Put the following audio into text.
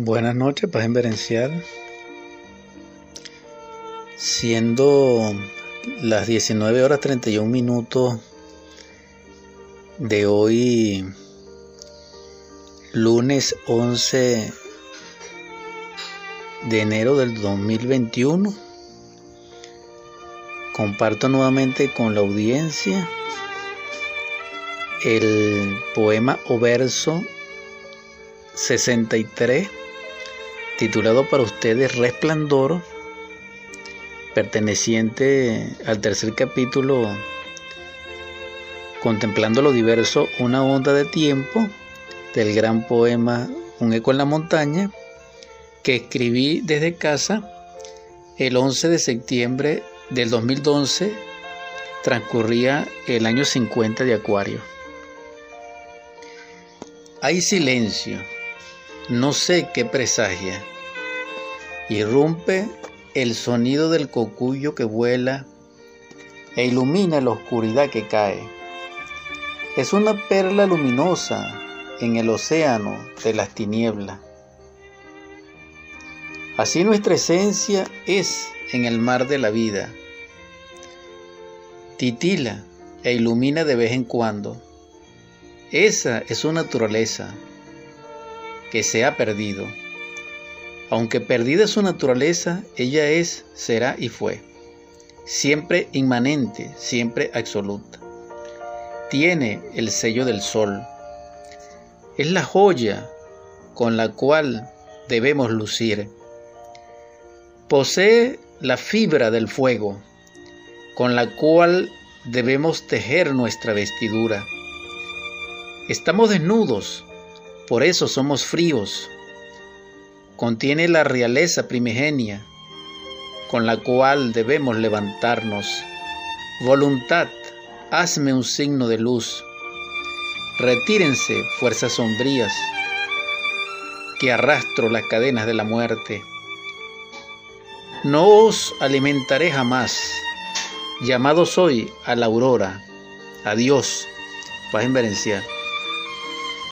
Buenas noches, paz inverencial. Siendo las 19 horas 31 minutos de hoy, lunes 11 de enero del 2021, comparto nuevamente con la audiencia el poema o verso 63 titulado para ustedes Resplandor, perteneciente al tercer capítulo, contemplando lo diverso, una onda de tiempo del gran poema Un eco en la montaña, que escribí desde casa el 11 de septiembre del 2011, transcurría el año 50 de Acuario. Hay silencio no sé qué presagia. Irrumpe el sonido del cocuyo que vuela e ilumina la oscuridad que cae. Es una perla luminosa en el océano de las tinieblas. Así nuestra esencia es en el mar de la vida. Titila e ilumina de vez en cuando. Esa es su naturaleza que se ha perdido. Aunque perdida su naturaleza, ella es, será y fue. Siempre inmanente, siempre absoluta. Tiene el sello del sol. Es la joya con la cual debemos lucir. Posee la fibra del fuego, con la cual debemos tejer nuestra vestidura. Estamos desnudos por eso somos fríos. Contiene la realeza primigenia con la cual debemos levantarnos. Voluntad, hazme un signo de luz. Retírense, fuerzas sombrías, que arrastro las cadenas de la muerte. No os alimentaré jamás. Llamado soy a la aurora. Adiós, paz inverencial.